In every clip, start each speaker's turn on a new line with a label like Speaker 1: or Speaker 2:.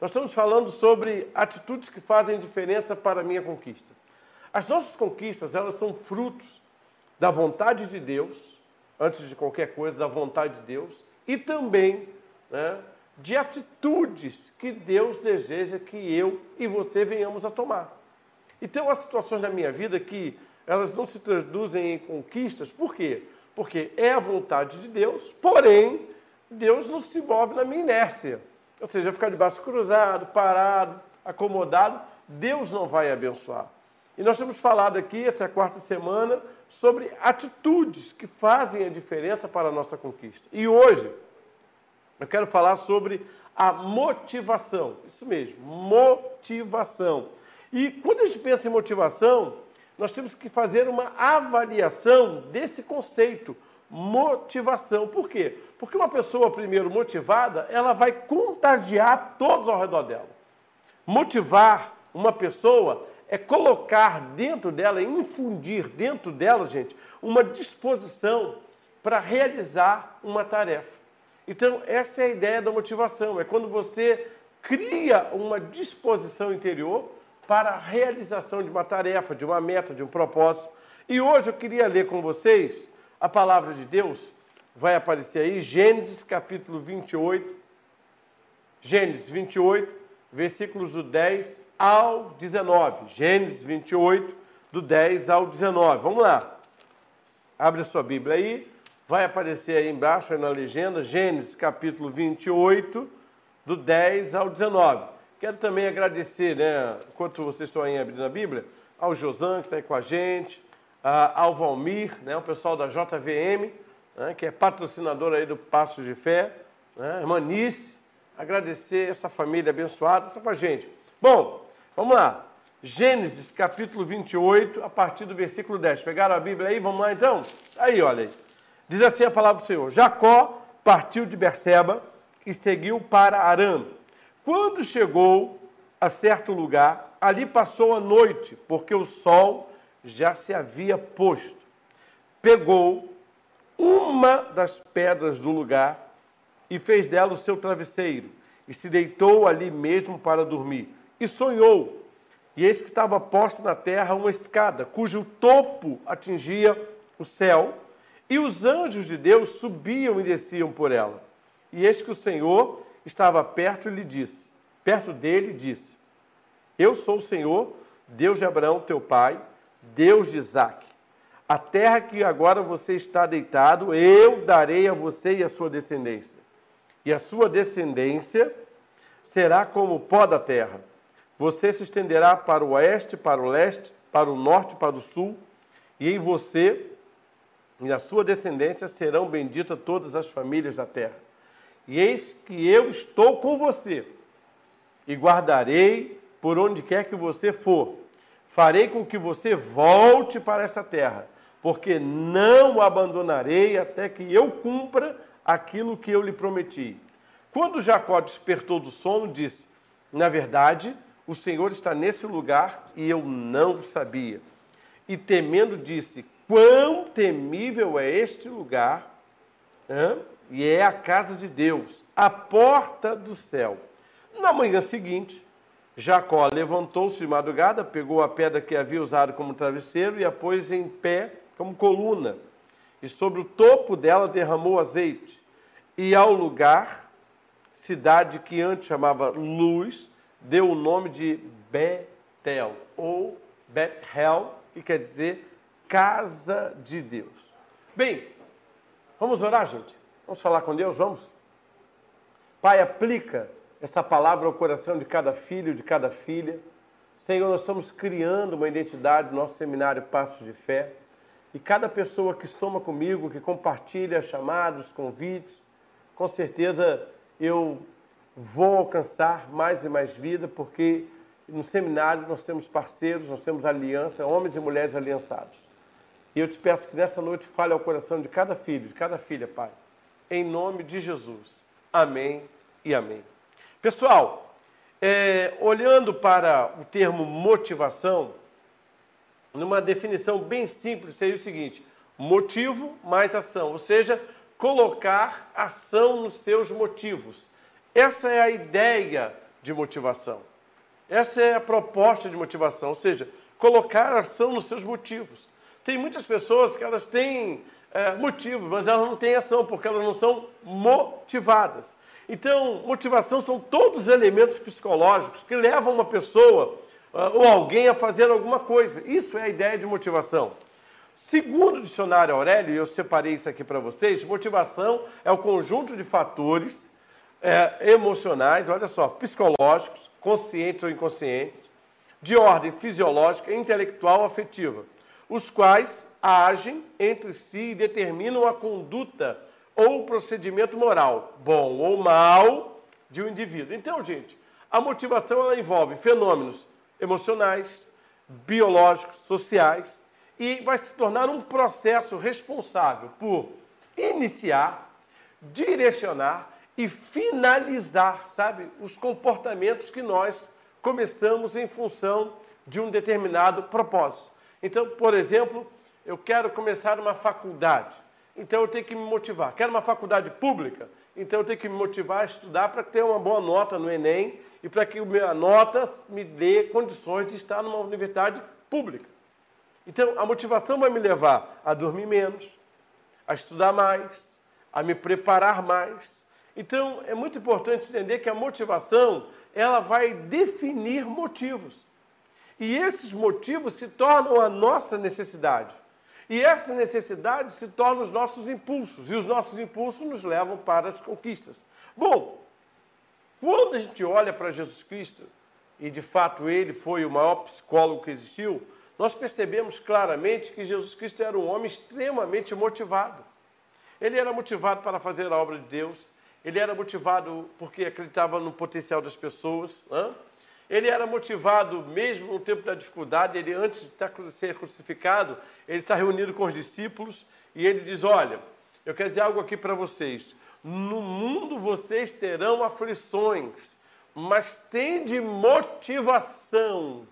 Speaker 1: Nós estamos falando sobre atitudes que fazem diferença para a minha conquista. As nossas conquistas, elas são frutos da vontade de Deus, antes de qualquer coisa, da vontade de Deus, e também né, de atitudes que Deus deseja que eu e você venhamos a tomar. E tem umas situações na minha vida que elas não se traduzem em conquistas, por quê? Porque é a vontade de Deus, porém, Deus não se move na minha inércia. Ou seja, ficar de braço cruzado, parado, acomodado, Deus não vai abençoar. E nós temos falado aqui, essa é quarta semana, sobre atitudes que fazem a diferença para a nossa conquista. E hoje, eu quero falar sobre a motivação. Isso mesmo, motivação. E quando a gente pensa em motivação, nós temos que fazer uma avaliação desse conceito, motivação. Por quê? Porque uma pessoa, primeiro, motivada, ela vai contagiar todos ao redor dela. Motivar uma pessoa é colocar dentro dela, infundir dentro dela, gente, uma disposição para realizar uma tarefa. Então, essa é a ideia da motivação, é quando você cria uma disposição interior para a realização de uma tarefa, de uma meta, de um propósito. E hoje eu queria ler com vocês a palavra de Deus, vai aparecer aí, Gênesis capítulo 28, Gênesis 28, versículos do 10 ao 19. Gênesis 28, do 10 ao 19. Vamos lá. Abre a sua Bíblia aí. Vai aparecer aí embaixo, aí na legenda, Gênesis capítulo 28, do 10 ao 19. Quero também agradecer, né, enquanto vocês estão aí abrindo a Bíblia, ao Josan, que está aí com a gente, ao Valmir, né, o pessoal da JVM, né, que é patrocinador aí do Passo de Fé, né, irmã Nice, agradecer essa família abençoada, está com a gente. Bom, vamos lá. Gênesis capítulo 28, a partir do versículo 10. Pegaram a Bíblia aí? Vamos lá então? Aí, olha aí. Diz assim a palavra do Senhor: Jacó partiu de Berseba e seguiu para Arã. Quando chegou a certo lugar, ali passou a noite, porque o sol já se havia posto. Pegou uma das pedras do lugar e fez dela o seu travesseiro, e se deitou ali mesmo para dormir. E sonhou, e eis que estava posta na terra uma escada, cujo topo atingia o céu, e os anjos de Deus subiam e desciam por ela. E eis que o Senhor estava perto e lhe disse, perto dele disse: Eu sou o Senhor, Deus de Abraão, teu pai, Deus de Isaac. A terra que agora você está deitado, eu darei a você e a sua descendência. E a sua descendência será como o pó da terra. Você se estenderá para o oeste, para o leste, para o norte, para o sul, e em você e na sua descendência serão benditas todas as famílias da terra. E eis que eu estou com você, e guardarei por onde quer que você for. Farei com que você volte para essa terra, porque não o abandonarei até que eu cumpra aquilo que eu lhe prometi. Quando Jacó despertou do sono, disse: Na verdade, o Senhor está nesse lugar e eu não sabia. E temendo, disse: Quão temível é este lugar, e é a casa de Deus, a porta do céu. Na manhã seguinte, Jacó levantou-se de madrugada, pegou a pedra que havia usado como travesseiro e a pôs em pé como coluna, e sobre o topo dela derramou azeite. E ao lugar, cidade que antes chamava Luz, deu o nome de Betel, ou Bethel, que quer dizer casa de Deus. Bem, vamos orar, gente? Vamos falar com Deus? Vamos? Pai, aplica essa palavra ao coração de cada filho, de cada filha. Senhor, nós estamos criando uma identidade no nosso seminário Passos de Fé. E cada pessoa que soma comigo, que compartilha chamados, convites, com certeza eu vou alcançar mais e mais vida, porque no seminário nós temos parceiros, nós temos aliança, homens e mulheres aliançados. E eu te peço que nessa noite fale ao coração de cada filho, de cada filha, Pai. Em nome de Jesus. Amém e amém. Pessoal, é, olhando para o termo motivação, numa definição bem simples, seria o seguinte: motivo mais ação, ou seja, colocar ação nos seus motivos. Essa é a ideia de motivação. Essa é a proposta de motivação, ou seja, colocar ação nos seus motivos. Tem muitas pessoas que elas têm é, motivos, mas elas não têm ação, porque elas não são motivadas. Então, motivação são todos os elementos psicológicos que levam uma pessoa uh, ou alguém a fazer alguma coisa. Isso é a ideia de motivação. Segundo o dicionário Aurélio, e eu separei isso aqui para vocês, motivação é o conjunto de fatores é, emocionais, olha só, psicológicos, conscientes ou inconscientes, de ordem fisiológica, intelectual, afetiva, os quais agem entre si e determinam a conduta ou procedimento moral, bom ou mal, de um indivíduo. Então, gente, a motivação ela envolve fenômenos emocionais, biológicos, sociais e vai se tornar um processo responsável por iniciar, direcionar e finalizar, sabe, os comportamentos que nós começamos em função de um determinado propósito. Então, por exemplo, eu quero começar uma faculdade, então eu tenho que me motivar. Quero uma faculdade pública, então eu tenho que me motivar a estudar para ter uma boa nota no Enem e para que a minha nota me dê condições de estar numa universidade pública. Então, a motivação vai me levar a dormir menos, a estudar mais, a me preparar mais. Então, é muito importante entender que a motivação, ela vai definir motivos. E esses motivos se tornam a nossa necessidade. E essa necessidade se torna os nossos impulsos, e os nossos impulsos nos levam para as conquistas. Bom, quando a gente olha para Jesus Cristo, e de fato ele foi o maior psicólogo que existiu, nós percebemos claramente que Jesus Cristo era um homem extremamente motivado. Ele era motivado para fazer a obra de Deus, ele era motivado porque acreditava no potencial das pessoas, ele era motivado mesmo no tempo da dificuldade, ele antes de ser crucificado, ele está reunido com os discípulos e ele diz: Olha, eu quero dizer algo aqui para vocês. No mundo vocês terão aflições, mas tende motivação.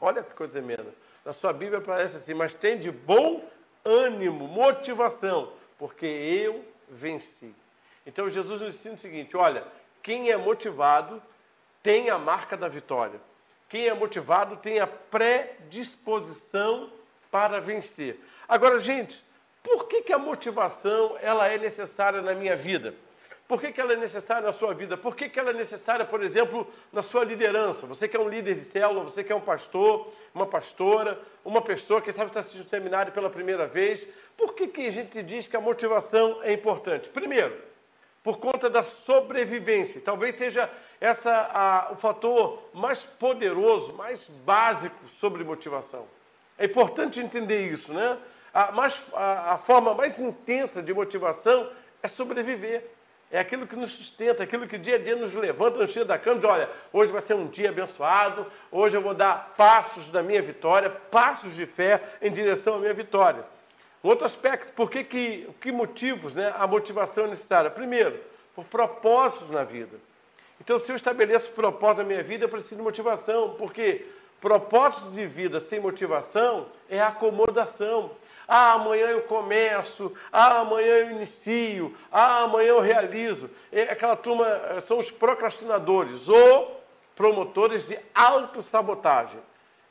Speaker 1: Olha que coisa tremenda. Na sua Bíblia aparece assim, mas tem de bom ânimo, motivação, porque eu venci. Então Jesus nos ensina o seguinte: olha, quem é motivado tem a marca da vitória. Quem é motivado tem a predisposição para vencer. Agora, gente, por que, que a motivação ela é necessária na minha vida? Por que, que ela é necessária na sua vida? Por que, que ela é necessária, por exemplo, na sua liderança? Você que é um líder de célula, você que é um pastor, uma pastora, uma pessoa que sabe está assistindo o seminário pela primeira vez. Por que, que a gente diz que a motivação é importante? Primeiro, por conta da sobrevivência. Talvez seja essa a, o fator mais poderoso, mais básico sobre motivação. É importante entender isso, né? A, mais, a, a forma mais intensa de motivação é sobreviver. É aquilo que nos sustenta, aquilo que dia a dia nos levanta, nos tira da cama, diz, olha, hoje vai ser um dia abençoado, hoje eu vou dar passos da minha vitória, passos de fé em direção à minha vitória. Outro aspecto, por que, que, que motivos né, a motivação é necessária? Primeiro, por propósitos na vida. Então, se eu estabeleço propósito na minha vida, eu preciso de motivação, porque propósito de vida sem motivação é acomodação, ah, amanhã eu começo. Ah, amanhã eu inicio. Ah, amanhã eu realizo. É aquela turma eh, são os procrastinadores ou promotores de autossabotagem.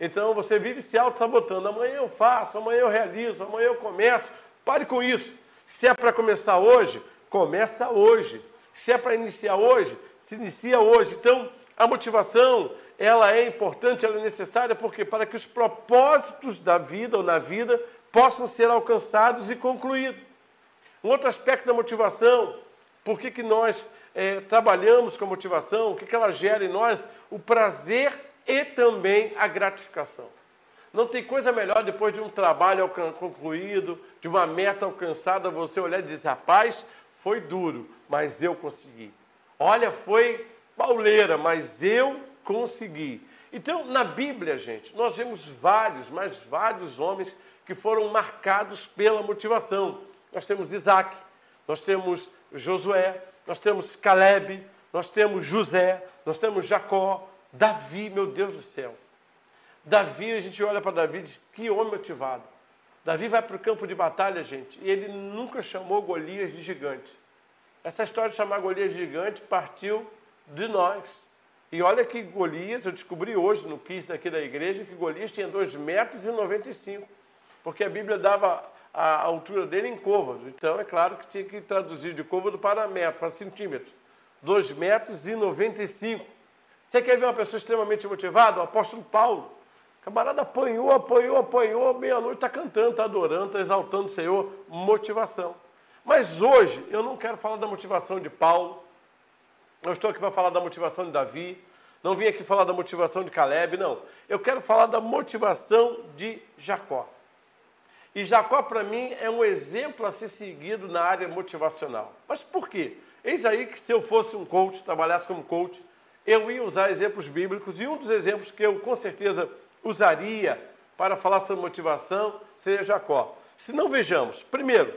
Speaker 1: Então você vive se auto-sabotando. Amanhã eu faço, amanhã eu realizo, amanhã eu começo. Pare com isso. Se é para começar hoje, começa hoje. Se é para iniciar hoje, se inicia hoje. Então, a motivação, ela é importante, ela é necessária, porque para que os propósitos da vida ou na vida possam ser alcançados e concluídos. Um outro aspecto da motivação, por que, que nós é, trabalhamos com a motivação, o que, que ela gera em nós? O prazer e também a gratificação. Não tem coisa melhor depois de um trabalho concluído, de uma meta alcançada, você olhar e dizer, rapaz, foi duro, mas eu consegui. Olha, foi pauleira, mas eu consegui. Então, na Bíblia, gente, nós vemos vários, mas vários homens que foram marcados pela motivação. Nós temos Isaac, nós temos Josué, nós temos Caleb, nós temos José, nós temos Jacó, Davi, meu Deus do céu. Davi, a gente olha para Davi e diz, que homem motivado. Davi vai para o campo de batalha, gente, e ele nunca chamou Golias de gigante. Essa história de chamar Golias de gigante partiu de nós. E olha que Golias, eu descobri hoje no quiz aqui da igreja, que Golias tinha 2 metros e 95, porque a Bíblia dava a altura dele em côvados. Então, é claro que tinha que traduzir de côvado para metro, para centímetros. 2 metros e 95. Você quer ver uma pessoa extremamente motivada? O apóstolo Paulo. O camarada apanhou, apanhou, apanhou, meia-noite está cantando, está adorando, está exaltando o Senhor. Motivação. Mas hoje eu não quero falar da motivação de Paulo. Eu estou aqui para falar da motivação de Davi. Não vim aqui falar da motivação de Caleb, não. Eu quero falar da motivação de Jacó. E Jacó, para mim, é um exemplo a ser seguido na área motivacional. Mas por quê? Eis aí que se eu fosse um coach, trabalhasse como coach, eu ia usar exemplos bíblicos e um dos exemplos que eu com certeza usaria para falar sobre motivação seria Jacó. Se não vejamos, primeiro,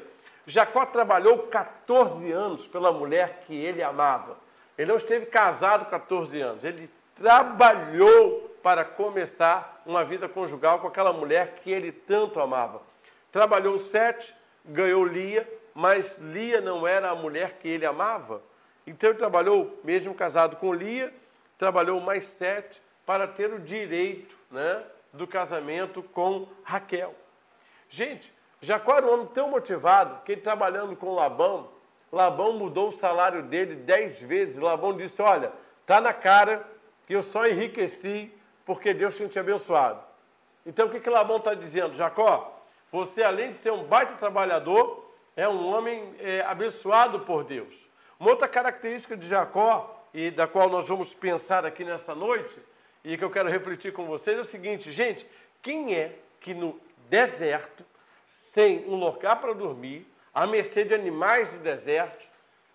Speaker 1: Jacó trabalhou 14 anos pela mulher que ele amava. Ele não esteve casado 14 anos, ele trabalhou para começar uma vida conjugal com aquela mulher que ele tanto amava. Trabalhou sete, ganhou Lia, mas Lia não era a mulher que ele amava. Então ele trabalhou, mesmo casado com Lia, trabalhou mais sete para ter o direito né, do casamento com Raquel. Gente, Jacó era um homem tão motivado que ele trabalhando com Labão, Labão mudou o salário dele dez vezes. Labão disse: Olha, tá na cara que eu só enriqueci porque Deus tinha te abençoado. Então o que, que Labão está dizendo? Jacó, você, além de ser um baita trabalhador, é um homem é, abençoado por Deus. Uma outra característica de Jacó, e da qual nós vamos pensar aqui nessa noite, e que eu quero refletir com vocês, é o seguinte, gente: quem é que no deserto, sem um lugar para dormir, à mercê de animais de deserto,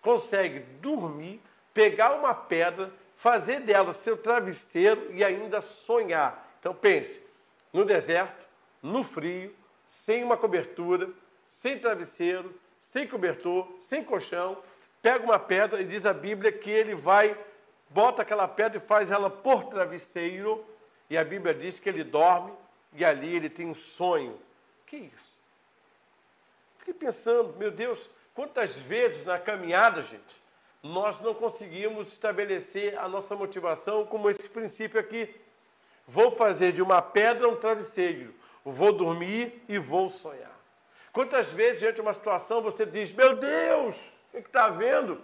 Speaker 1: consegue dormir, pegar uma pedra, fazer dela seu travesseiro e ainda sonhar? Então pense, no deserto, no frio, sem uma cobertura, sem travesseiro, sem cobertor, sem colchão, pega uma pedra e diz a Bíblia que ele vai, bota aquela pedra e faz ela por travesseiro, e a Bíblia diz que ele dorme e ali ele tem um sonho. Que isso? Fiquei pensando, meu Deus, quantas vezes na caminhada, gente, nós não conseguimos estabelecer a nossa motivação como esse princípio aqui. Vou fazer de uma pedra um travesseiro vou dormir e vou sonhar. Quantas vezes, diante de uma situação, você diz: Meu Deus, o que está vendo?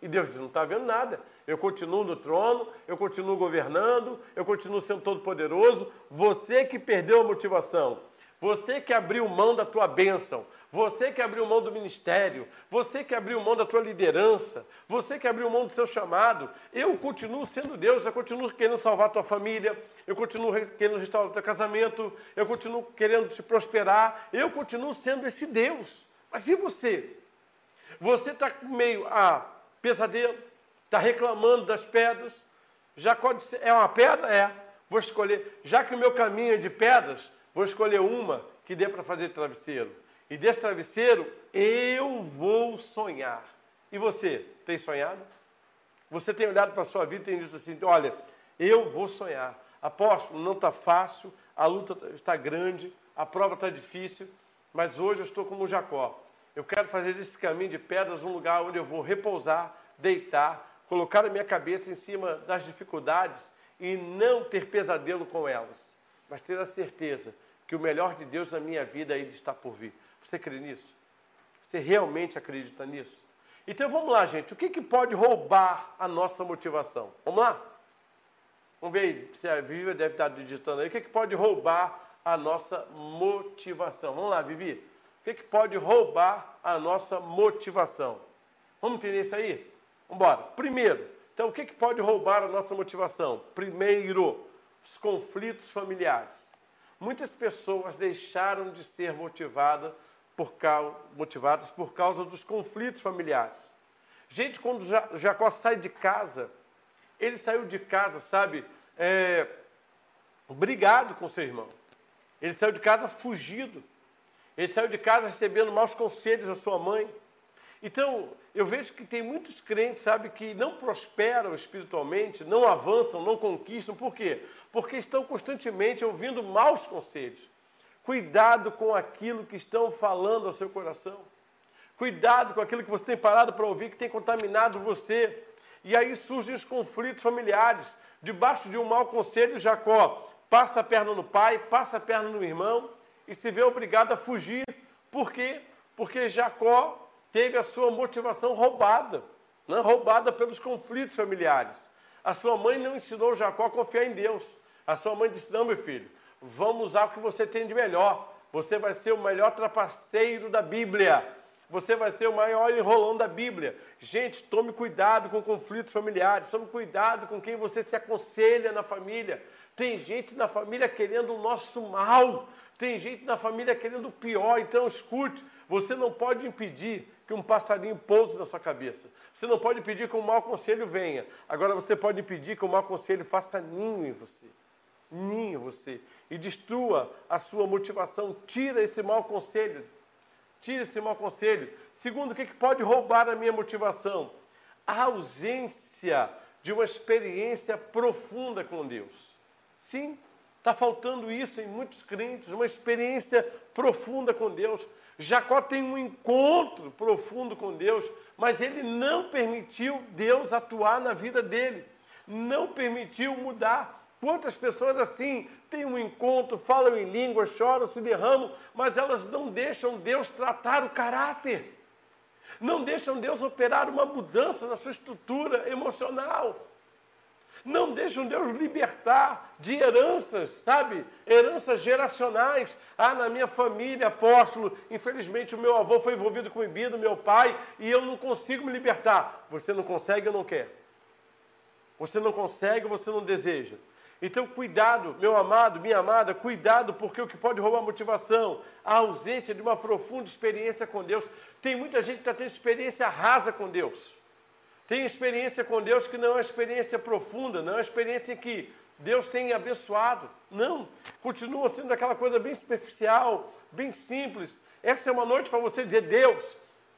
Speaker 1: E Deus diz: Não está vendo nada. Eu continuo no trono, eu continuo governando, eu continuo sendo todo-poderoso. Você que perdeu a motivação, você que abriu mão da tua bênção, você que abriu mão do ministério, você que abriu mão da tua liderança, você que abriu mão do seu chamado, eu continuo sendo Deus, eu continuo querendo salvar a tua família, eu continuo querendo restaurar o teu casamento, eu continuo querendo te prosperar, eu continuo sendo esse Deus. Mas e você? Você está meio a pesadelo, está reclamando das pedras. Jacó disse: é uma pedra? É. Vou escolher. Já que o meu caminho é de pedras, vou escolher uma que dê para fazer travesseiro. E desse travesseiro eu vou sonhar. E você, tem sonhado? Você tem olhado para a sua vida e tem dito assim: olha, eu vou sonhar. Apóstolo, não está fácil, a luta está grande, a prova está difícil, mas hoje eu estou como Jacó. Eu quero fazer desse caminho de pedras um lugar onde eu vou repousar, deitar, colocar a minha cabeça em cima das dificuldades e não ter pesadelo com elas, mas ter a certeza que o melhor de Deus na minha vida ainda está por vir. Você crê nisso? Você realmente acredita nisso? Então vamos lá, gente. O que, que pode roubar a nossa motivação? Vamos lá? Vamos ver aí, se a Vivi deve estar digitando aí. O que, que pode roubar a nossa motivação? Vamos lá, Vivi. Que, que pode roubar a nossa motivação? Vamos entender isso aí? Vamos embora. Primeiro, então o que, que pode roubar a nossa motivação? Primeiro, os conflitos familiares. Muitas pessoas deixaram de ser motivadas por causa, motivadas por causa dos conflitos familiares. Gente, quando Jacó sai de casa, ele saiu de casa, sabe, é, brigado com seu irmão. Ele saiu de casa fugido. Ele saiu de casa recebendo maus conselhos da sua mãe. Então, eu vejo que tem muitos crentes, sabe, que não prosperam espiritualmente, não avançam, não conquistam. Por quê? Porque estão constantemente ouvindo maus conselhos. Cuidado com aquilo que estão falando ao seu coração. Cuidado com aquilo que você tem parado para ouvir, que tem contaminado você. E aí surgem os conflitos familiares. Debaixo de um mau conselho, Jacó passa a perna no pai, passa a perna no irmão e se vê obrigado a fugir. Por quê? Porque Jacó teve a sua motivação roubada, né? roubada pelos conflitos familiares. A sua mãe não ensinou Jacó a confiar em Deus. A sua mãe disse: Não, meu filho, vamos usar o que você tem de melhor. Você vai ser o melhor trapaceiro da Bíblia. Você vai ser o maior enrolão da Bíblia. Gente, tome cuidado com conflitos familiares. Tome cuidado com quem você se aconselha na família. Tem gente na família querendo o nosso mal. Tem gente na família querendo o pior. Então, escute: você não pode impedir que um passarinho pouse na sua cabeça. Você não pode impedir que um mau conselho venha. Agora, você pode impedir que o mau conselho faça ninho em você ninho você e destrua a sua motivação. Tira esse mau conselho. Tira esse mau conselho. Segundo, o que pode roubar a minha motivação? A ausência de uma experiência profunda com Deus. Sim, está faltando isso em muitos crentes, uma experiência profunda com Deus. Jacó tem um encontro profundo com Deus, mas ele não permitiu Deus atuar na vida dele, não permitiu mudar Quantas pessoas assim têm um encontro, falam em língua, choram, se derramam, mas elas não deixam Deus tratar o caráter. Não deixam Deus operar uma mudança na sua estrutura emocional. Não deixam Deus libertar de heranças, sabe? Heranças geracionais. Ah, na minha família, apóstolo, infelizmente o meu avô foi envolvido com bebida, meu pai, e eu não consigo me libertar. Você não consegue ou não quer? Você não consegue você não deseja? Então, cuidado, meu amado, minha amada, cuidado, porque o que pode roubar a motivação? A ausência de uma profunda experiência com Deus. Tem muita gente que está tendo experiência rasa com Deus. Tem experiência com Deus que não é uma experiência profunda, não é uma experiência em que Deus tem abençoado. Não, continua sendo aquela coisa bem superficial, bem simples. Essa é uma noite para você dizer: Deus,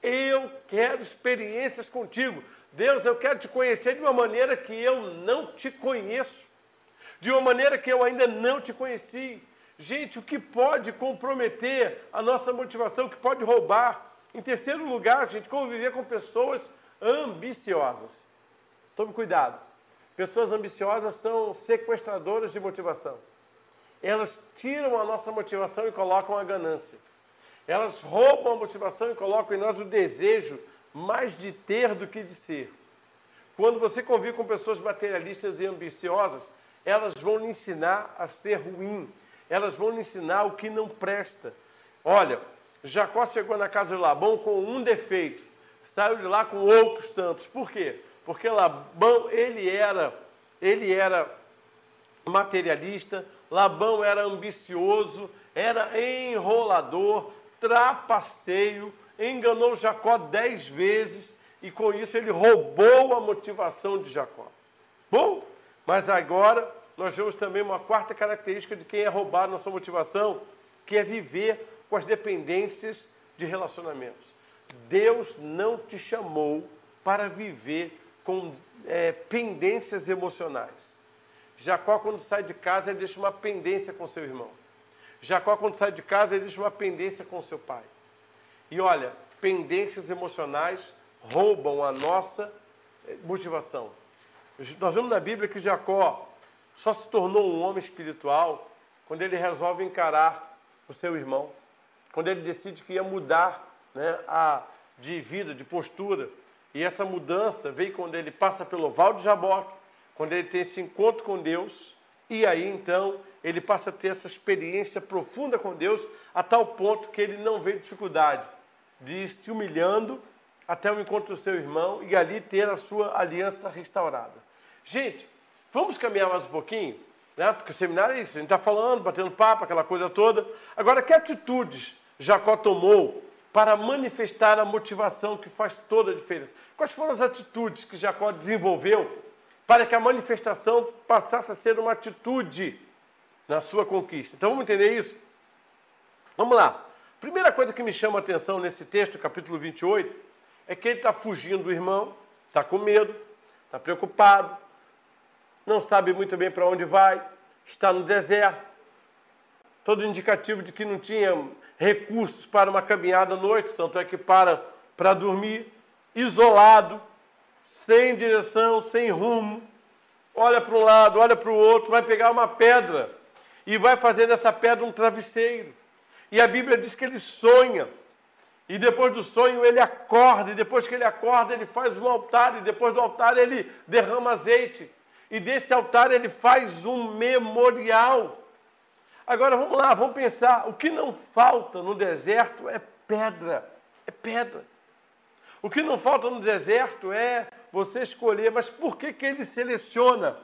Speaker 1: eu quero experiências contigo. Deus, eu quero te conhecer de uma maneira que eu não te conheço de uma maneira que eu ainda não te conheci. Gente, o que pode comprometer a nossa motivação, o que pode roubar? Em terceiro lugar, gente, conviver com pessoas ambiciosas. Tome cuidado. Pessoas ambiciosas são sequestradoras de motivação. Elas tiram a nossa motivação e colocam a ganância. Elas roubam a motivação e colocam em nós o desejo mais de ter do que de ser. Quando você convive com pessoas materialistas e ambiciosas, elas vão lhe ensinar a ser ruim, elas vão lhe ensinar o que não presta. Olha, Jacó chegou na casa de Labão com um defeito, saiu de lá com outros tantos. Por quê? Porque Labão, ele era, ele era materialista, Labão era ambicioso, era enrolador, trapaceiro, enganou Jacó dez vezes e com isso ele roubou a motivação de Jacó. Bom, mas agora nós vemos também uma quarta característica de quem é roubado na sua motivação, que é viver com as dependências de relacionamentos. Deus não te chamou para viver com é, pendências emocionais. Jacó, quando sai de casa, ele deixa uma pendência com seu irmão. Jacó, quando sai de casa, ele deixa uma pendência com seu pai. E olha, pendências emocionais roubam a nossa é, motivação. Nós vemos na Bíblia que Jacó só se tornou um homem espiritual quando ele resolve encarar o seu irmão, quando ele decide que ia mudar né, a, de vida, de postura. E essa mudança veio quando ele passa pelo Val de Jaboque, quando ele tem esse encontro com Deus, e aí então ele passa a ter essa experiência profunda com Deus, a tal ponto que ele não vê dificuldade de ir se humilhando até o encontro do seu irmão e ali ter a sua aliança restaurada. Gente, Vamos caminhar mais um pouquinho? Né? Porque o seminário é isso, a gente está falando, batendo papo, aquela coisa toda. Agora, que atitudes Jacó tomou para manifestar a motivação que faz toda a diferença? Quais foram as atitudes que Jacó desenvolveu para que a manifestação passasse a ser uma atitude na sua conquista? Então vamos entender isso? Vamos lá. Primeira coisa que me chama a atenção nesse texto, capítulo 28, é que ele está fugindo do irmão, está com medo, está preocupado, não sabe muito bem para onde vai, está no deserto. Todo indicativo de que não tinha recursos para uma caminhada à noite, tanto é que para para dormir, isolado, sem direção, sem rumo. olha para um lado, olha para o outro, vai pegar uma pedra e vai fazer dessa pedra um travesseiro. E a Bíblia diz que ele sonha. E depois do sonho ele acorda, e depois que ele acorda, ele faz um altar, e depois do altar ele derrama azeite. E desse altar ele faz um memorial. Agora vamos lá, vamos pensar. O que não falta no deserto é pedra. É pedra. O que não falta no deserto é você escolher, mas por que, que ele seleciona?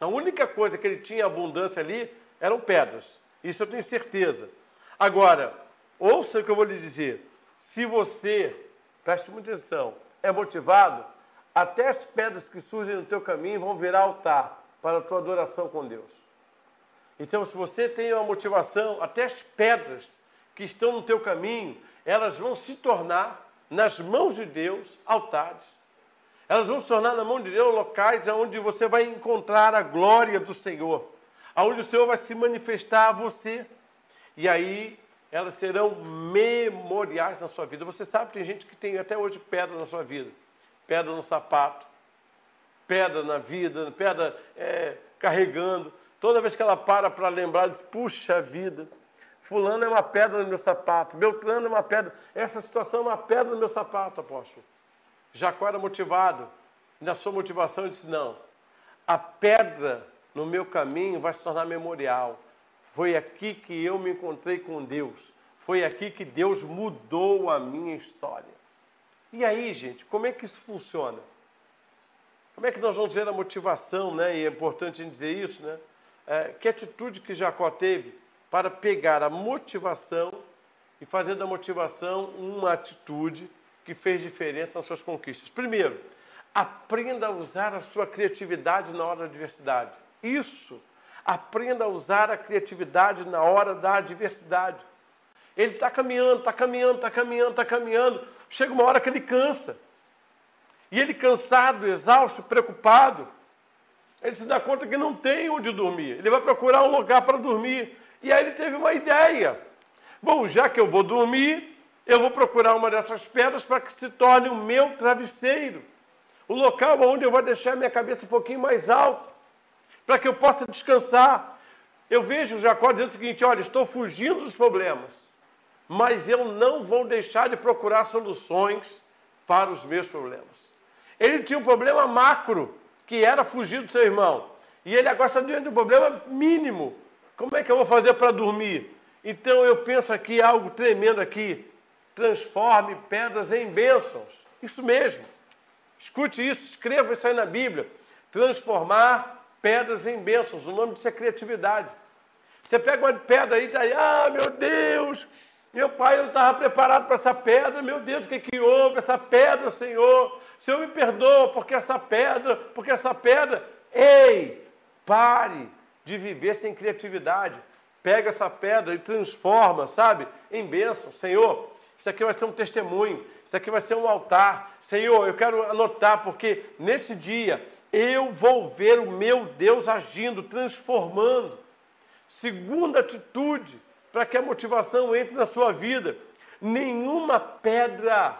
Speaker 1: A única coisa que ele tinha abundância ali eram pedras. Isso eu tenho certeza. Agora, ouça o que eu vou lhe dizer. Se você, preste muita atenção, é motivado, até as pedras que surgem no teu caminho vão virar altar para a tua adoração com Deus. Então, se você tem uma motivação, até as pedras que estão no teu caminho, elas vão se tornar, nas mãos de Deus, altares. Elas vão se tornar na mão de Deus locais onde você vai encontrar a glória do Senhor, aonde o Senhor vai se manifestar a você. E aí elas serão memoriais na sua vida. Você sabe, tem gente que tem até hoje pedra na sua vida. Pedra no sapato, pedra na vida, pedra é, carregando. Toda vez que ela para para lembrar, ela diz, puxa vida, Fulano é uma pedra no meu sapato, Beltrano é uma pedra. Essa situação é uma pedra no meu sapato, apóstolo. Jacó era motivado. Na sua motivação, ele disse: Não, a pedra no meu caminho vai se tornar memorial. Foi aqui que eu me encontrei com Deus. Foi aqui que Deus mudou a minha história. E aí, gente, como é que isso funciona? Como é que nós vamos ver a motivação, né? E é importante a gente dizer isso, né? É, que atitude que Jacó teve? para pegar a motivação e fazer da motivação uma atitude que fez diferença nas suas conquistas. Primeiro, aprenda a usar a sua criatividade na hora da adversidade. Isso, aprenda a usar a criatividade na hora da adversidade. Ele está caminhando, está caminhando, está caminhando, está caminhando. Chega uma hora que ele cansa. E ele cansado, exausto, preocupado, ele se dá conta que não tem onde dormir. Ele vai procurar um lugar para dormir. E aí ele teve uma ideia. Bom, já que eu vou dormir, eu vou procurar uma dessas pedras para que se torne o meu travesseiro. O local onde eu vou deixar minha cabeça um pouquinho mais alta, para que eu possa descansar. Eu vejo Jacó dizendo o seguinte: olha, estou fugindo dos problemas, mas eu não vou deixar de procurar soluções para os meus problemas. Ele tinha um problema macro, que era fugir do seu irmão. E ele agora está diante de um problema mínimo, como é que eu vou fazer para dormir? Então eu penso aqui algo tremendo aqui. Transforme pedras em bênçãos. Isso mesmo. Escute isso, escreva isso aí na Bíblia. Transformar pedras em bênçãos. O nome disso é criatividade. Você pega uma pedra aí e está aí, ah, meu Deus, meu pai não estava preparado para essa pedra, meu Deus, o que, que houve? Essa pedra, Senhor, Senhor me perdoa, porque essa pedra, porque essa pedra. Ei, pare, de viver sem criatividade. Pega essa pedra e transforma, sabe, em bênção. Senhor, isso aqui vai ser um testemunho, isso aqui vai ser um altar. Senhor, eu quero anotar, porque nesse dia eu vou ver o meu Deus agindo, transformando. Segunda atitude, para que a motivação entre na sua vida. Nenhuma pedra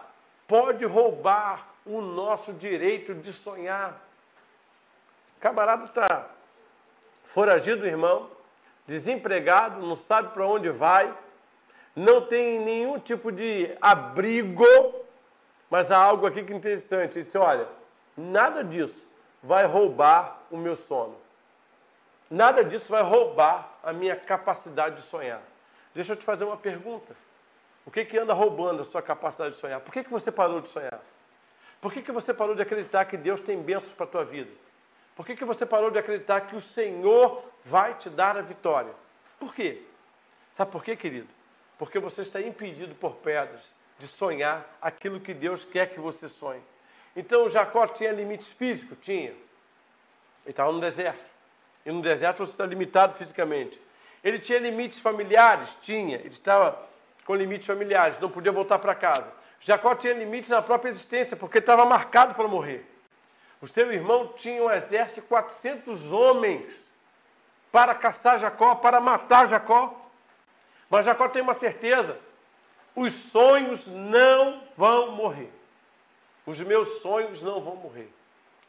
Speaker 1: pode roubar o nosso direito de sonhar. Camarada está foragido irmão, desempregado, não sabe para onde vai, não tem nenhum tipo de abrigo, mas há algo aqui que é interessante. Ele disse: olha, nada disso vai roubar o meu sono. Nada disso vai roubar a minha capacidade de sonhar. Deixa eu te fazer uma pergunta. O que, que anda roubando a sua capacidade de sonhar? Por que, que você parou de sonhar? Por que, que você parou de acreditar que Deus tem bênçãos para a tua vida? Por que, que você parou de acreditar que o Senhor vai te dar a vitória? Por quê? Sabe por quê, querido? Porque você está impedido por pedras de sonhar aquilo que Deus quer que você sonhe. Então Jacó tinha limites físicos? Tinha. Ele estava no deserto. E no deserto você está limitado fisicamente. Ele tinha limites familiares? Tinha. Ele estava com limites familiares, não podia voltar para casa. Jacó tinha limites na própria existência, porque estava marcado para morrer. O seu irmão tinha um exército de 400 homens para caçar Jacó, para matar Jacó. Mas Jacó tem uma certeza: os sonhos não vão morrer. Os meus sonhos não vão morrer.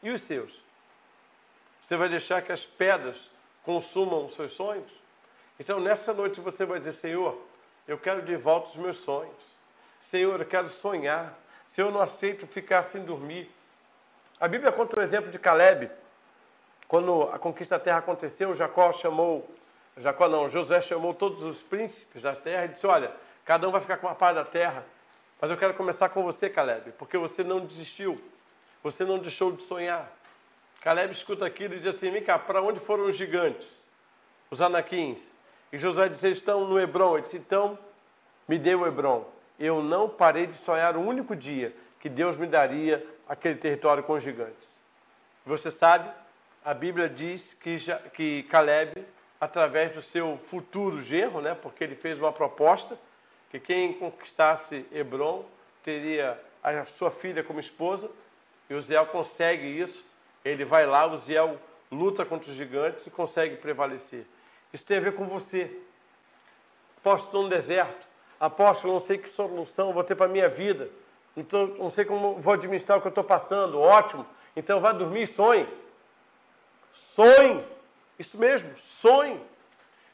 Speaker 1: E os seus? Você vai deixar que as pedras consumam os seus sonhos? Então, nessa noite você vai dizer: Senhor, eu quero de volta os meus sonhos. Senhor, eu quero sonhar. Senhor, eu não aceito ficar sem dormir. A Bíblia conta o exemplo de Caleb. Quando a conquista da terra aconteceu, Jacó chamou, Jacó não, Josué chamou todos os príncipes da terra e disse: Olha, cada um vai ficar com uma parte da terra. Mas eu quero começar com você, Caleb, porque você não desistiu. Você não deixou de sonhar. Caleb escuta aquilo e diz assim: Vem cá, para onde foram os gigantes? Os anaquins. E Josué diz: Eles estão no Hebron. Ele disse: Então, me dê o Hebron. Eu não parei de sonhar um único dia que Deus me daria aquele território com os gigantes. Você sabe, a Bíblia diz que, que Caleb, através do seu futuro genro, né, porque ele fez uma proposta, que quem conquistasse Hebron teria a sua filha como esposa, e Uziel consegue isso. Ele vai lá, Uziel luta contra os gigantes e consegue prevalecer. Isso tem a ver com você. Apóstolo no deserto. Apóstolo, não sei que solução vou ter para a minha vida. Então, não sei como vou administrar o que eu estou passando. Ótimo. Então, vá dormir e sonhe. Sonhe. Isso mesmo, sonhe.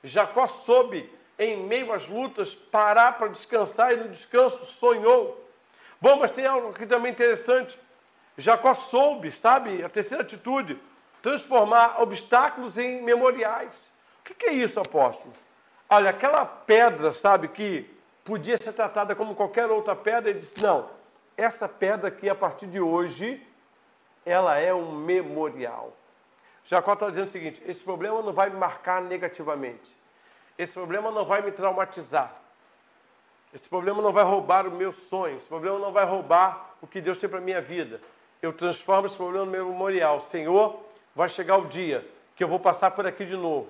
Speaker 1: Jacó soube, em meio às lutas, parar para descansar e no descanso sonhou. Bom, mas tem algo aqui também interessante. Jacó soube, sabe, a terceira atitude, transformar obstáculos em memoriais. O que é isso, apóstolo? Olha, aquela pedra, sabe, que podia ser tratada como qualquer outra pedra, ele disse: não, essa pedra aqui, a partir de hoje, ela é um memorial. Jacó está dizendo o seguinte: esse problema não vai me marcar negativamente, esse problema não vai me traumatizar, esse problema não vai roubar o meu sonho, esse problema não vai roubar o que Deus tem para a minha vida. Eu transformo esse problema no meu memorial. Senhor, vai chegar o dia que eu vou passar por aqui de novo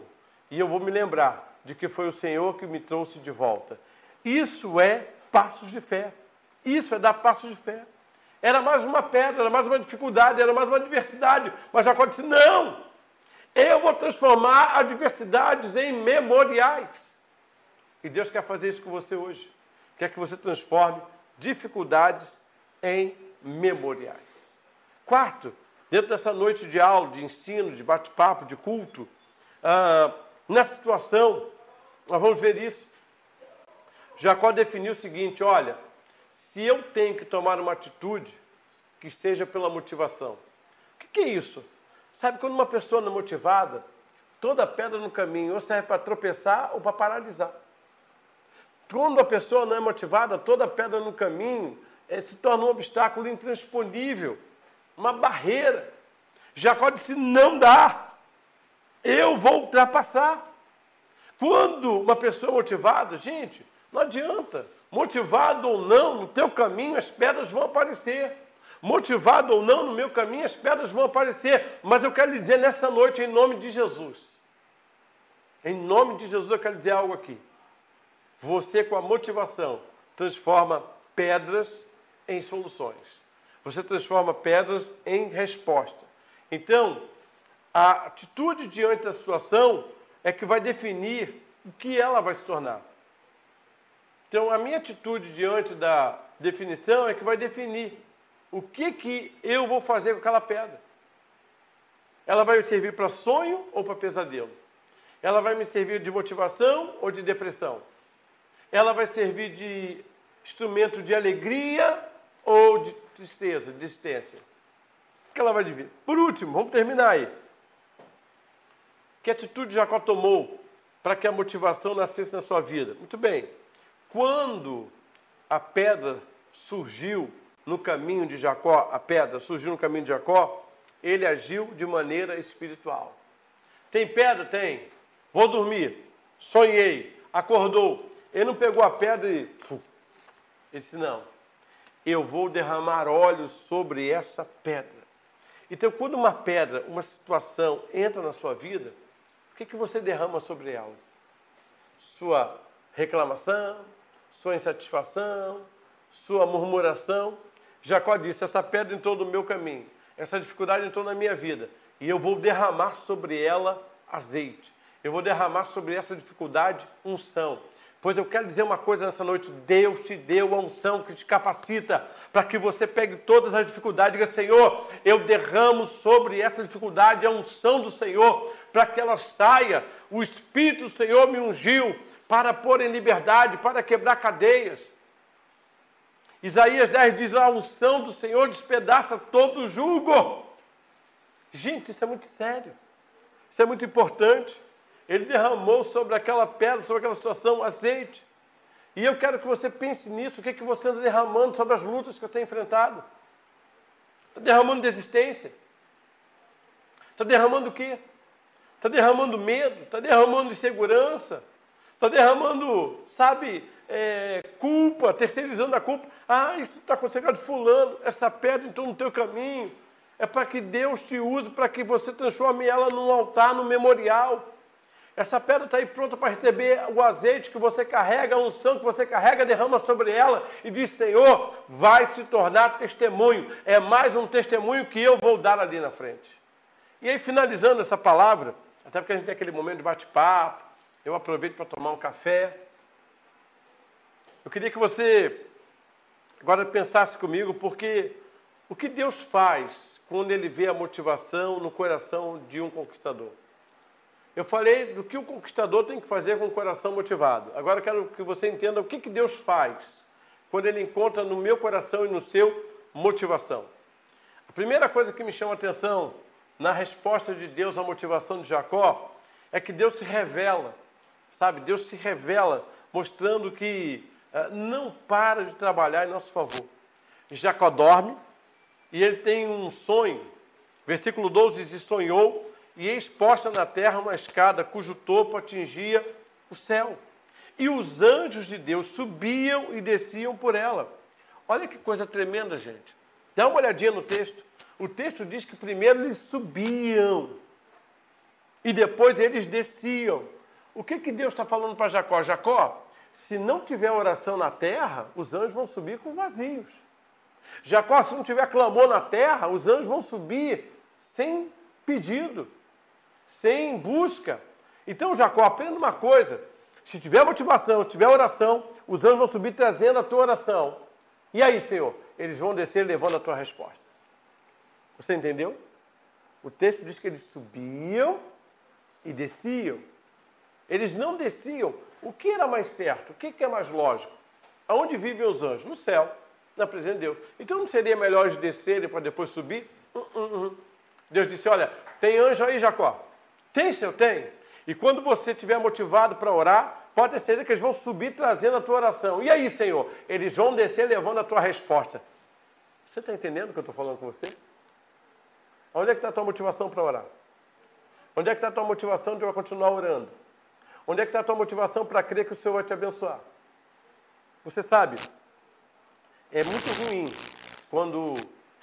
Speaker 1: e eu vou me lembrar de que foi o Senhor que me trouxe de volta. Isso é passos de fé. Isso é dar passos de fé. Era mais uma pedra, era mais uma dificuldade, era mais uma adversidade. Mas Jacó disse: não, eu vou transformar adversidades em memoriais. E Deus quer fazer isso com você hoje. Quer que você transforme dificuldades em memoriais. Quarto, dentro dessa noite de aula, de ensino, de bate-papo, de culto, ah, nessa situação, nós vamos ver isso. Jacó definiu o seguinte: olha, se eu tenho que tomar uma atitude, que seja pela motivação. O que, que é isso? Sabe, quando uma pessoa não é motivada, toda pedra no caminho ou serve para tropeçar ou para paralisar. Quando a pessoa não é motivada, toda pedra no caminho é, se torna um obstáculo intransponível, uma barreira. Jacó disse: não dá, eu vou ultrapassar. Quando uma pessoa é motivada, gente, não adianta. Motivado ou não, no teu caminho as pedras vão aparecer. Motivado ou não, no meu caminho as pedras vão aparecer. Mas eu quero lhe dizer nessa noite, em nome de Jesus. Em nome de Jesus, eu quero dizer algo aqui. Você, com a motivação, transforma pedras em soluções. Você transforma pedras em resposta. Então, a atitude diante da situação é que vai definir o que ela vai se tornar. Então, a minha atitude diante da definição é que vai definir o que, que eu vou fazer com aquela pedra. Ela vai me servir para sonho ou para pesadelo? Ela vai me servir de motivação ou de depressão? Ela vai servir de instrumento de alegria ou de tristeza, de existência? O que ela vai dividir? Por último, vamos terminar aí. Que atitude Jacó tomou para que a motivação nascesse na sua vida? Muito bem. Quando a pedra surgiu no caminho de Jacó, a pedra surgiu no caminho de Jacó, ele agiu de maneira espiritual. Tem pedra? Tem. Vou dormir. Sonhei. Acordou. Ele não pegou a pedra e. Ele disse: Não. Eu vou derramar óleo sobre essa pedra. Então, quando uma pedra, uma situação entra na sua vida, o que, que você derrama sobre ela? Sua reclamação, sua insatisfação, sua murmuração. Jacó disse: Essa pedra entrou no meu caminho, essa dificuldade entrou na minha vida, e eu vou derramar sobre ela azeite. Eu vou derramar sobre essa dificuldade unção. Pois eu quero dizer uma coisa nessa noite: Deus te deu a unção que te capacita para que você pegue todas as dificuldades e diga: Senhor, eu derramo sobre essa dificuldade a unção do Senhor, para que ela saia. O Espírito do Senhor me ungiu para pôr em liberdade, para quebrar cadeias. Isaías 10 diz: a unção do Senhor despedaça todo o jugo. Gente, isso é muito sério. Isso é muito importante. Ele derramou sobre aquela pedra, sobre aquela situação, azeite. E eu quero que você pense nisso, o que, é que você anda derramando sobre as lutas que eu tenho enfrentado. Está derramando desistência? Está derramando o quê? Está derramando medo? Está derramando insegurança? Está derramando, sabe, é, culpa, terceirizando a culpa. Ah, isso está acontecendo fulano, essa pedra entrou no teu caminho. É para que Deus te use, para que você transforme ela num altar, num memorial. Essa pedra está aí pronta para receber o azeite que você carrega, a unção que você carrega, derrama sobre ela e diz: Senhor, vai se tornar testemunho. É mais um testemunho que eu vou dar ali na frente. E aí, finalizando essa palavra, até porque a gente tem aquele momento de bate-papo, eu aproveito para tomar um café. Eu queria que você agora pensasse comigo, porque o que Deus faz quando Ele vê a motivação no coração de um conquistador? Eu falei do que o conquistador tem que fazer com o coração motivado. Agora quero que você entenda o que, que Deus faz quando Ele encontra no meu coração e no seu motivação. A primeira coisa que me chama a atenção na resposta de Deus à motivação de Jacó é que Deus se revela, sabe? Deus se revela mostrando que uh, não para de trabalhar em nosso favor. Jacó dorme e ele tem um sonho. Versículo 12 diz: sonhou e exposta na terra uma escada cujo topo atingia o céu. E os anjos de Deus subiam e desciam por ela. Olha que coisa tremenda, gente. Dá uma olhadinha no texto. O texto diz que primeiro eles subiam e depois eles desciam. O que, que Deus está falando para Jacó? Jacó, se não tiver oração na terra, os anjos vão subir com vazios. Jacó, se não tiver clamor na terra, os anjos vão subir sem pedido sem busca. Então, Jacó, aprenda uma coisa: se tiver motivação, se tiver oração, os anjos vão subir trazendo a tua oração. E aí, Senhor? Eles vão descer levando a tua resposta. Você entendeu? O texto diz que eles subiam e desciam. Eles não desciam. O que era mais certo? O que é mais lógico? Aonde vivem os anjos? No céu, na presença de Deus. Então não seria melhor eles descerem para depois subir? Uh, uh, uh. Deus disse: Olha, tem anjo aí, Jacó. Tem, Senhor? Tem. E quando você estiver motivado para orar, pode certeza que eles vão subir trazendo a tua oração. E aí, Senhor? Eles vão descer levando a tua resposta. Você está entendendo o que eu estou falando com você? Onde é que está a tua motivação para orar? Onde é que está a tua motivação de continuar orando? Onde é que está a tua motivação para crer que o Senhor vai te abençoar? Você sabe, é muito ruim quando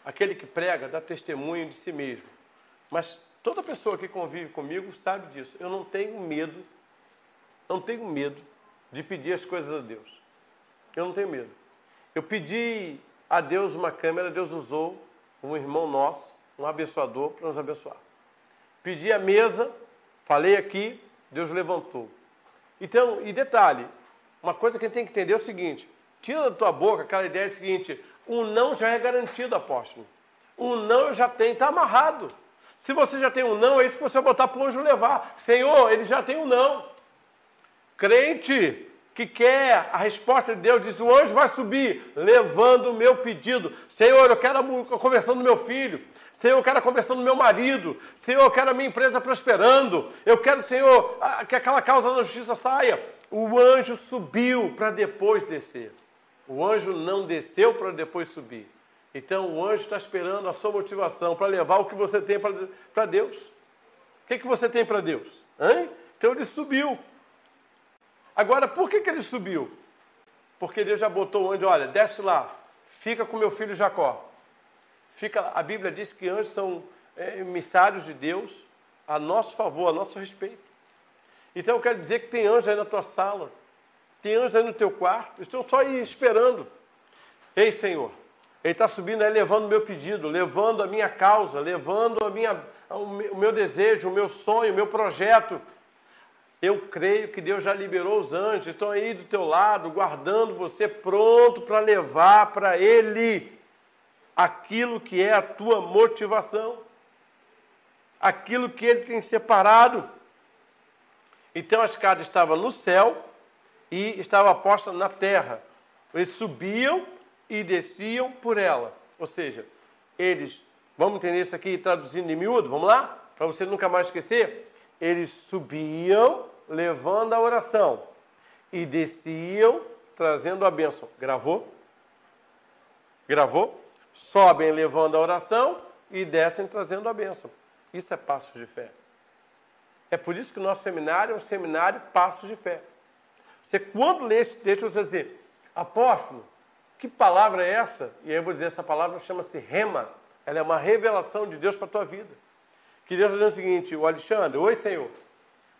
Speaker 1: aquele que prega dá testemunho de si mesmo. Mas Toda pessoa que convive comigo sabe disso. Eu não tenho medo, não tenho medo de pedir as coisas a Deus. Eu não tenho medo. Eu pedi a Deus uma câmera, Deus usou um irmão nosso, um abençoador, para nos abençoar. Pedi a mesa, falei aqui, Deus levantou. Então, e detalhe, uma coisa que a gente tem que entender é o seguinte: tira da tua boca aquela ideia seguinte: o não já é garantido, apóstolo. O não já tenho, está amarrado. Se você já tem um não, é isso que você vai botar para o anjo levar. Senhor, ele já tem um não. Crente que quer a resposta de Deus, diz: o anjo vai subir, levando o meu pedido. Senhor, eu quero a conversão do meu filho. Senhor, eu quero a conversão do meu marido. Senhor, eu quero a minha empresa prosperando. Eu quero, Senhor, que aquela causa da justiça saia. O anjo subiu para depois descer. O anjo não desceu para depois subir. Então o anjo está esperando a sua motivação para levar o que você tem para Deus. O que, que você tem para Deus? Hein? Então ele subiu. Agora, por que, que ele subiu? Porque Deus já botou o anjo, olha, desce lá, fica com meu filho Jacó. Fica, a Bíblia diz que anjos são é, emissários de Deus a nosso favor, a nosso respeito. Então eu quero dizer que tem anjos aí na tua sala, tem anjos aí no teu quarto, estão só aí esperando. Ei, Senhor, ele está subindo aí levando o meu pedido, levando a minha causa, levando a minha, o meu desejo, o meu sonho, o meu projeto. Eu creio que Deus já liberou os anjos, estão aí do teu lado, guardando você, pronto para levar para Ele. Aquilo que é a tua motivação, aquilo que ele tem separado. Então a escada estava no céu e estava posta na terra. Eles subiam e desciam por ela. Ou seja, eles, vamos entender isso aqui traduzindo em miúdo, vamos lá? Para você nunca mais esquecer. Eles subiam levando a oração e desciam trazendo a bênção. Gravou? Gravou? Sobem levando a oração e descem trazendo a bênção. Isso é passos de fé. É por isso que o nosso seminário é um seminário passos de fé. Você, quando lê esse texto, você vai dizer, apóstolo, que palavra é essa? E aí eu vou dizer, essa palavra chama-se rema. Ela é uma revelação de Deus para a tua vida. Que Deus está dizendo o seguinte, o Alexandre, oi Senhor,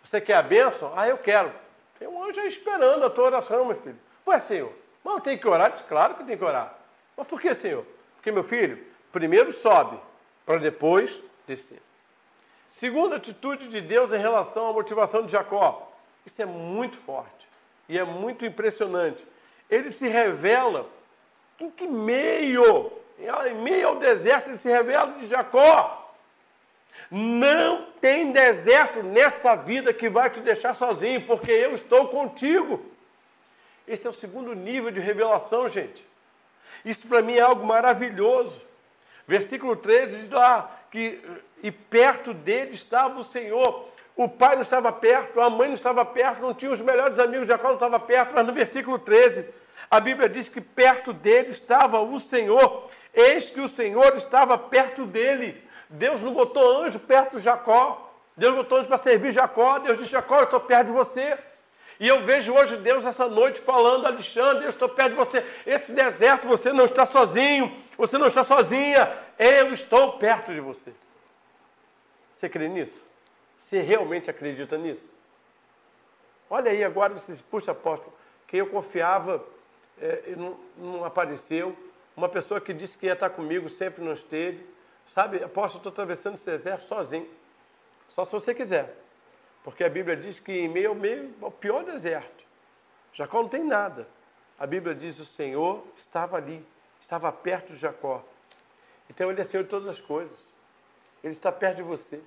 Speaker 1: você quer a bênção? Ah, eu quero. Tem um anjo aí esperando a tua oração, meu filho. Ué, Senhor, mas eu tenho que orar? Claro que tem que orar. Mas por que, Senhor? Porque, meu filho, primeiro sobe, para depois descer. Segunda atitude de Deus em relação à motivação de Jacó. Isso é muito forte e é muito impressionante. Ele se revela em que meio? Em meio ao deserto, ele se revela de Jacó. Não tem deserto nessa vida que vai te deixar sozinho, porque eu estou contigo. Esse é o segundo nível de revelação, gente. Isso para mim é algo maravilhoso. Versículo 13 diz lá que e perto dele estava o Senhor. O pai não estava perto, a mãe não estava perto, não tinha os melhores amigos, Jacó não estava perto, mas no versículo 13, a Bíblia diz que perto dele estava o Senhor. Eis que o Senhor estava perto dele. Deus não botou anjo perto de Jacó. Deus botou anjo para servir Jacó. Deus disse: Jacó, eu estou perto de você. E eu vejo hoje Deus essa noite falando, Alexandre, eu estou perto de você. Esse deserto, você não está sozinho, você não está sozinha. Eu estou perto de você. Você crê nisso? Você realmente acredita nisso? Olha aí agora, você puxa, apóstolo, quem eu confiava é, não, não apareceu. Uma pessoa que disse que ia estar comigo sempre não esteve. Sabe, apóstolo, estou atravessando esse deserto sozinho. Só se você quiser. Porque a Bíblia diz que em meio ao meio ao pior deserto, Jacó não tem nada. A Bíblia diz que o Senhor estava ali, estava perto de Jacó. Então ele é Senhor de todas as coisas. Ele está perto de você.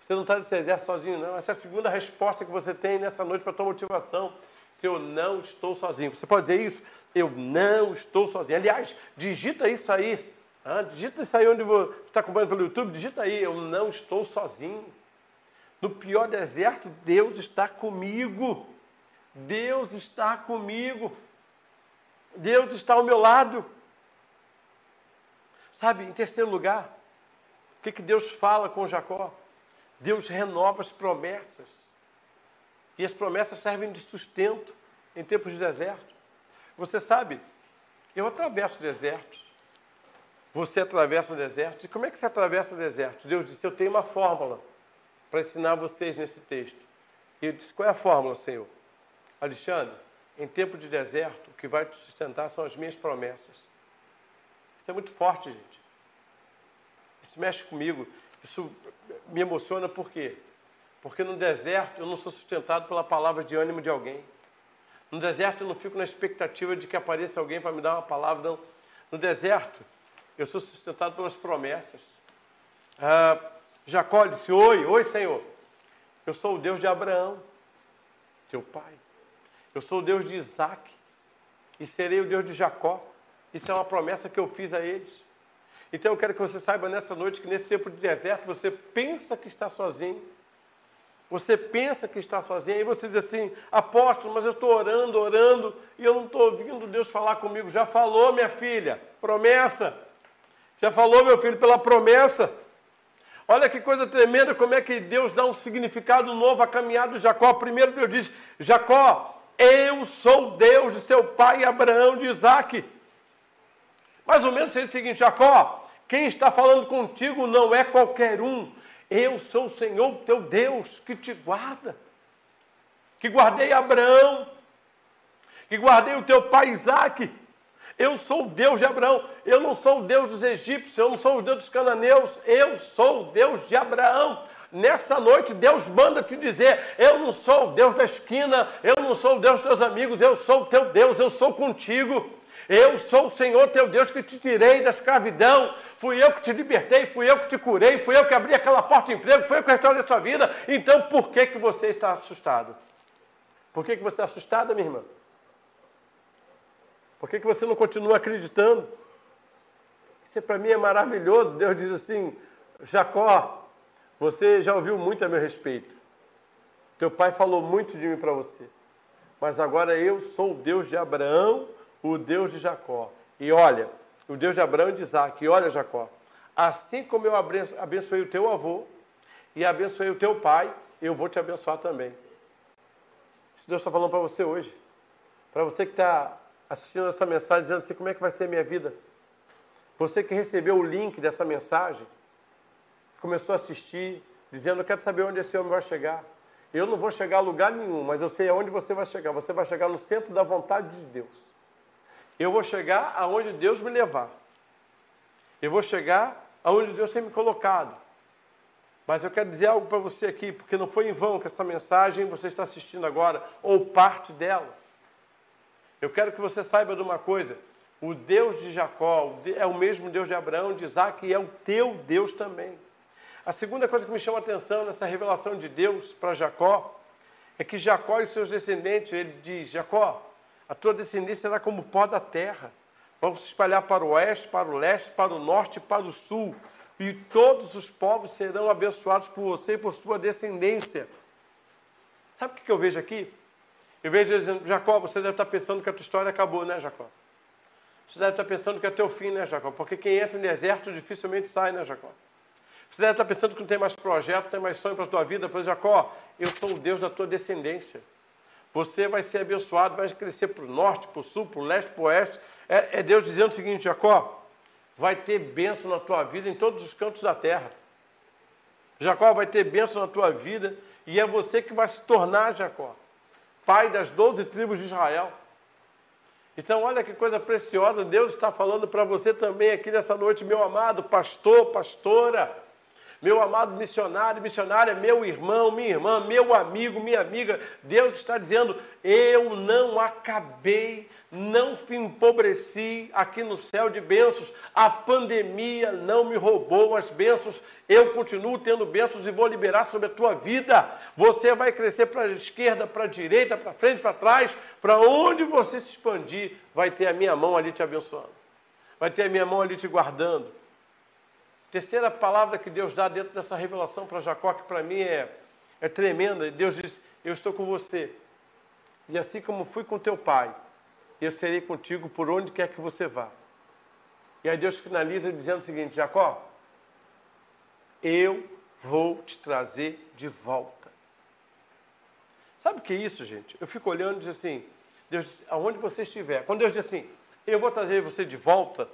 Speaker 1: Você não está nesse exército sozinho, não. Essa é a segunda resposta que você tem nessa noite para a tua motivação. Se eu não estou sozinho. Você pode dizer isso? Eu não estou sozinho. Aliás, digita isso aí. Ah, digita isso aí onde você está acompanhando pelo YouTube. Digita aí. Eu não estou sozinho. No pior deserto, Deus está comigo. Deus está comigo. Deus está ao meu lado. Sabe, em terceiro lugar, o que, que Deus fala com Jacó? Deus renova as promessas. E as promessas servem de sustento em tempos de deserto. Você sabe, eu atravesso desertos. Você atravessa o deserto. E como é que você atravessa o deserto? Deus disse: Eu tenho uma fórmula para ensinar vocês nesse texto. E ele disse: Qual é a fórmula, Senhor? Alexandre, em tempo de deserto, o que vai te sustentar são as minhas promessas. Isso é muito forte, gente. Isso mexe comigo. Isso me emociona por quê? Porque no deserto eu não sou sustentado pela palavra de ânimo de alguém. No deserto eu não fico na expectativa de que apareça alguém para me dar uma palavra. Não. No deserto eu sou sustentado pelas promessas. Ah, Jacó disse: Oi, oi, Senhor. Eu sou o Deus de Abraão, teu pai. Eu sou o Deus de Isaac e serei o Deus de Jacó. Isso é uma promessa que eu fiz a eles. Então eu quero que você saiba nessa noite que nesse tempo de deserto você pensa que está sozinho. Você pensa que está sozinho e você diz assim, apóstolo, mas eu estou orando, orando e eu não estou ouvindo Deus falar comigo. Já falou, minha filha, promessa. Já falou, meu filho, pela promessa. Olha que coisa tremenda, como é que Deus dá um significado novo à caminhada de Jacó. Primeiro Deus diz, Jacó, eu sou Deus de seu pai Abraão, de Isaac. Mais ou menos seria o seguinte, Jacó, quem está falando contigo não é qualquer um. Eu sou o Senhor, teu Deus, que te guarda. Que guardei Abraão, que guardei o teu pai Isaac. Eu sou o Deus de Abraão. Eu não sou o Deus dos egípcios, eu não sou o Deus dos cananeus. Eu sou o Deus de Abraão. Nessa noite, Deus manda te dizer: Eu não sou o Deus da esquina, eu não sou o Deus dos teus amigos, eu sou o teu Deus, eu sou contigo. Eu sou o Senhor teu Deus que te tirei da escravidão. Fui eu que te libertei, fui eu que te curei, fui eu que abri aquela porta de emprego, fui eu que restaurei a sua vida. Então por que, que você está assustado? Por que, que você está assustada, minha irmã? Por que, que você não continua acreditando? Isso para mim é maravilhoso. Deus diz assim: Jacó, você já ouviu muito a meu respeito. Teu pai falou muito de mim para você. Mas agora eu sou o Deus de Abraão, o Deus de Jacó. E olha, o Deus de Abraão e de Isaac. E olha, Jacó, assim como eu abençoei o teu avô e abençoei o teu pai, eu vou te abençoar também. Isso Deus está falando para você hoje. Para você que está assistindo essa mensagem, dizendo assim, como é que vai ser a minha vida? Você que recebeu o link dessa mensagem, começou a assistir, dizendo, eu quero saber onde esse homem vai chegar. Eu não vou chegar a lugar nenhum, mas eu sei aonde você vai chegar. Você vai chegar no centro da vontade de Deus. Eu vou chegar aonde Deus me levar. Eu vou chegar aonde Deus tem me colocado. Mas eu quero dizer algo para você aqui, porque não foi em vão que essa mensagem você está assistindo agora, ou parte dela. Eu quero que você saiba de uma coisa: o Deus de Jacó é o mesmo Deus de Abraão, de Isaac, e é o teu Deus também. A segunda coisa que me chama a atenção nessa revelação de Deus para Jacó é que Jacó e seus descendentes, ele diz: Jacó, a tua descendência será como pó da terra. Vão se espalhar para o oeste, para o leste, para o norte e para o sul. E todos os povos serão abençoados por você e por sua descendência. Sabe o que eu vejo aqui? Eu vejo ele dizendo, Jacó, você deve estar pensando que a tua história acabou, né, Jacó? Você deve estar pensando que é teu fim, né, Jacó? Porque quem entra no deserto dificilmente sai, né, Jacó? Você deve estar pensando que não tem mais projeto, não tem mais sonho para a tua vida. Pois, Jacó, eu sou o Deus da tua descendência. Você vai ser abençoado, vai crescer para o norte, para o sul, para o leste, para o oeste. É, é Deus dizendo o seguinte, Jacó, vai ter bênção na tua vida em todos os cantos da terra. Jacó vai ter bênção na tua vida e é você que vai se tornar, Jacó, pai das doze tribos de Israel. Então, olha que coisa preciosa, Deus está falando para você também aqui nessa noite, meu amado pastor, pastora meu amado missionário, missionária, meu irmão, minha irmã, meu amigo, minha amiga, Deus está dizendo: eu não acabei, não empobreci aqui no céu de bênçãos, a pandemia não me roubou as bênçãos, eu continuo tendo bênçãos e vou liberar sobre a tua vida. Você vai crescer para a esquerda, para a direita, para frente, para trás, para onde você se expandir, vai ter a minha mão ali te abençoando, vai ter a minha mão ali te guardando Terceira palavra que Deus dá dentro dessa revelação para Jacó, que para mim é, é tremenda. Deus diz: Eu estou com você. E assim como fui com teu pai, eu serei contigo por onde quer que você vá. E aí Deus finaliza dizendo o seguinte: Jacó, eu vou te trazer de volta. Sabe o que é isso, gente? Eu fico olhando e diz assim: Deus aonde você estiver. Quando Deus diz assim, eu vou trazer você de volta,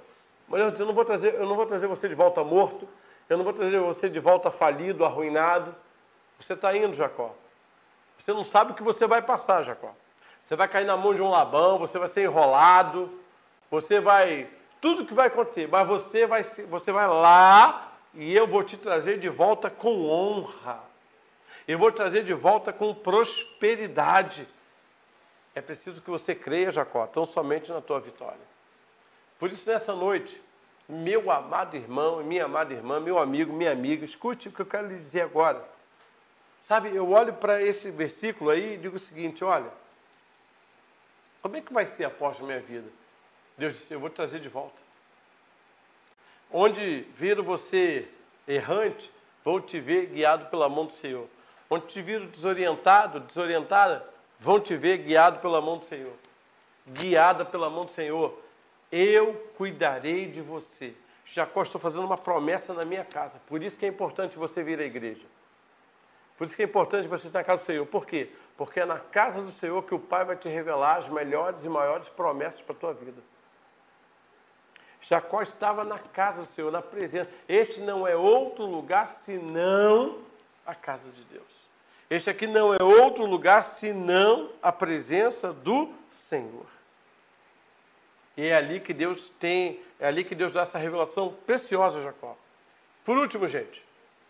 Speaker 1: mas eu não vou trazer, eu não vou trazer você de volta morto, eu não vou trazer você de volta falido, arruinado. Você está indo, Jacó. Você não sabe o que você vai passar, Jacó. Você vai cair na mão de um Labão, você vai ser enrolado, você vai. Tudo que vai acontecer, mas você vai, você vai lá e eu vou te trazer de volta com honra. Eu vou te trazer de volta com prosperidade. É preciso que você creia, Jacó, tão somente na tua vitória. Por isso, nessa noite, meu amado irmão, minha amada irmã, meu amigo, minha amiga, escute o que eu quero lhe dizer agora. Sabe, eu olho para esse versículo aí e digo o seguinte: olha, como é que vai ser após a minha vida? Deus disse: eu vou te trazer de volta. Onde viro você errante, vou te ver guiado pela mão do Senhor. Onde te viro desorientado, desorientada, vão te ver guiado pela mão do Senhor. Guiada pela mão do Senhor eu cuidarei de você. Jacó, estou fazendo uma promessa na minha casa. Por isso que é importante você vir à igreja. Por isso que é importante você estar na casa do Senhor. Por quê? Porque é na casa do Senhor que o Pai vai te revelar as melhores e maiores promessas para a tua vida. Jacó estava na casa do Senhor, na presença. Este não é outro lugar senão a casa de Deus. Este aqui não é outro lugar senão a presença do Senhor. E é ali que Deus tem, é ali que Deus dá essa revelação preciosa a Jacó. Por último, gente,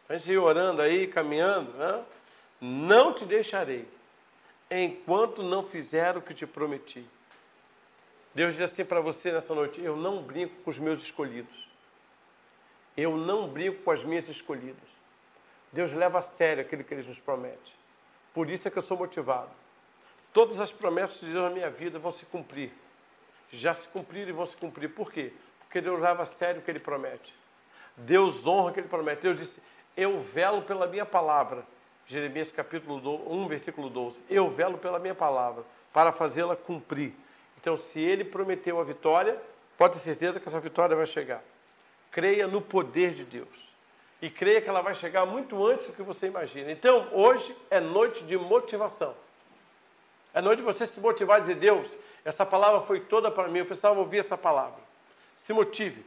Speaker 1: a gente ir orando aí, caminhando, né? não te deixarei enquanto não fizer o que te prometi. Deus diz assim para você nessa noite: Eu não brinco com os meus escolhidos. Eu não brinco com as minhas escolhidas. Deus leva a sério aquilo que Ele nos promete. Por isso é que eu sou motivado. Todas as promessas de Deus na minha vida vão se cumprir. Já se cumpriram e vão se cumprir. Por quê? Porque Deus leva a sério o que Ele promete. Deus honra o que Ele promete. Deus disse: Eu velo pela minha palavra. Jeremias capítulo 1, versículo 12. Eu velo pela minha palavra para fazê-la cumprir. Então, se ele prometeu a vitória, pode ter certeza que essa vitória vai chegar. Creia no poder de Deus. E creia que ela vai chegar muito antes do que você imagina. Então, hoje é noite de motivação. É noite de você se motivar e dizer: Deus, essa palavra foi toda para mim. Eu precisava ouvir essa palavra. Se motive.